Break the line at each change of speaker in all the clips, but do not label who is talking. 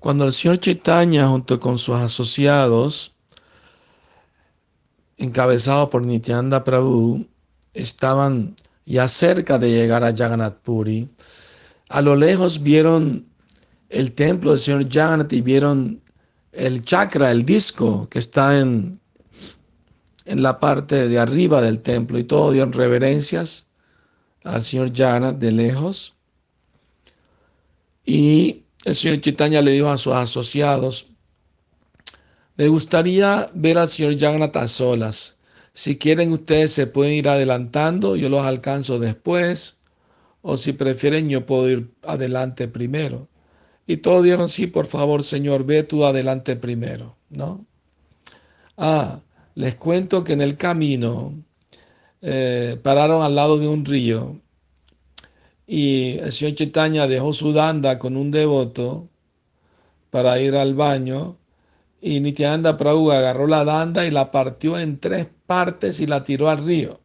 Cuando el señor Chaitanya junto con sus asociados, encabezados por Nityananda Prabhu, estaban ya cerca de llegar a Jagannath Puri, a lo lejos vieron el templo del señor Jagannath y vieron el chakra, el disco que está en, en la parte de arriba del templo y todos dieron reverencias al señor Jagannath de lejos. Y el señor Chaitanya le dijo a sus asociados, me gustaría ver al señor Jagannath a solas. Si quieren ustedes se pueden ir adelantando, yo los alcanzo después, o si prefieren yo puedo ir adelante primero. Y todos dijeron, sí, por favor, Señor, ve tú adelante primero, ¿no? Ah, les cuento que en el camino eh, pararon al lado de un río y el señor Chaitanya dejó su danda con un devoto para ir al baño y Nityananda Prabhu agarró la danda y la partió en tres partes y la tiró al río.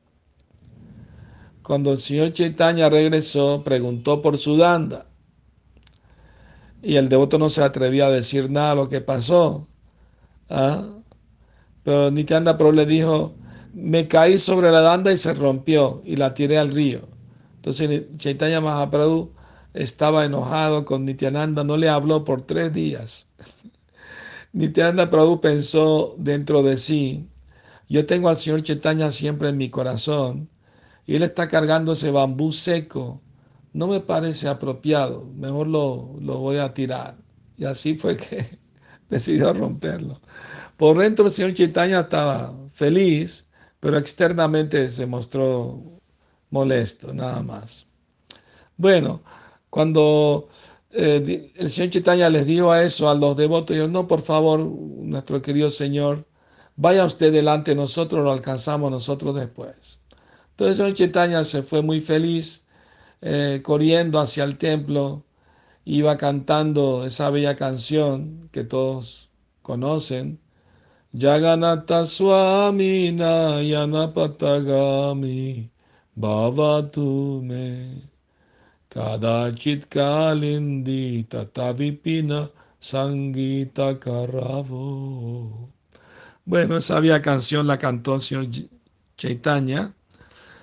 Cuando el señor Chaitanya regresó, preguntó por su danda y el devoto no se atrevía a decir nada de lo que pasó. ¿ah? Pero Nityananda Prabhu le dijo, me caí sobre la danda y se rompió y la tiré al río. Entonces Chaitanya Mahaprabhu estaba enojado con Nityananda, no le habló por tres días. Nityananda Prabhu pensó dentro de sí, yo tengo al señor Chaitanya siempre en mi corazón y él está cargando ese bambú seco. No me parece apropiado, mejor lo, lo voy a tirar. Y así fue que decidió romperlo. Por dentro el señor Chaitanya estaba feliz, pero externamente se mostró molesto, nada más. Bueno, cuando eh, el señor Chaitanya les dijo a eso a los devotos, dijeron, no, por favor, nuestro querido Señor, vaya usted delante de nosotros, lo alcanzamos nosotros después. Entonces el señor Chaitanya se fue muy feliz, eh, corriendo hacia el templo, iba cantando esa bella canción que todos conocen, Jagannatha Swami Nayana Patagami Bhavatu me Kadachit Kalindi Tatavipina Sangita Karavo. Bueno, esa vieja canción la cantó el señor Chaitanya.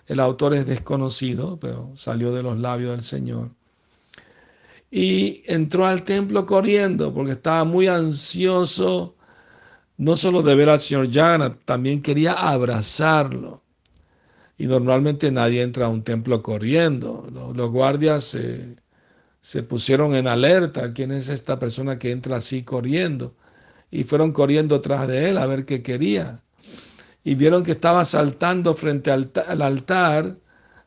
El autor es desconocido, pero salió de los labios del Señor. Y entró al templo corriendo porque estaba muy ansioso, no solo de ver al señor Jagannath, también quería abrazarlo. Y normalmente nadie entra a un templo corriendo. Los, guardias se pusieron en alerta. ¿Quién es esta persona que entra así corriendo? Y fueron corriendo tras de él a ver qué quería. Y vieron que estaba saltando frente al, altar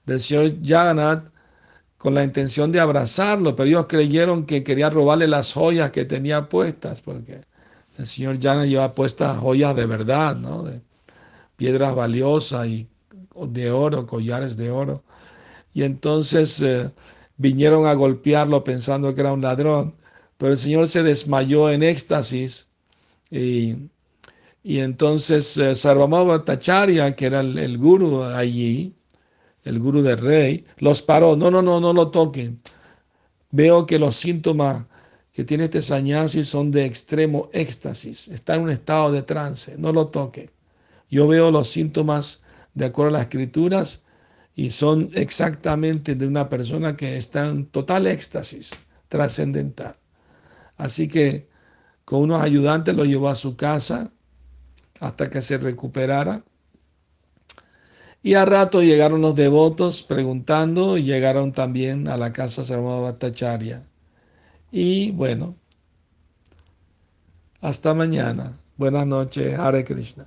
del señor Jagannath con la intención de abrazarlo, pero ellos creyeron que quería robarle las joyas que tenía puestas, porque el señor Jagannath lleva puestas joyas de verdad, ¿no? De piedras valiosas y de oro, collares de oro. Y entonces eh, vinieron a golpearlo pensando que era un ladrón, pero el Señor se desmayó en éxtasis y, y entonces eh, Sarvamava Tacharya, que era el, el guru allí, el guru del rey, los paró, no, no, no, no lo toquen. Veo que los síntomas que tiene este sañasi son de extremo éxtasis, está en un estado de trance, no lo toquen. Yo veo los síntomas de acuerdo a las escrituras y son exactamente de una persona que está en total éxtasis trascendental. Así que con unos ayudantes lo llevó a su casa hasta que se recuperara. Y a rato llegaron los devotos preguntando y llegaron también a la casa Sarvama Bhattacharya. Y bueno, hasta mañana. Buenas noches, Hare Krishna.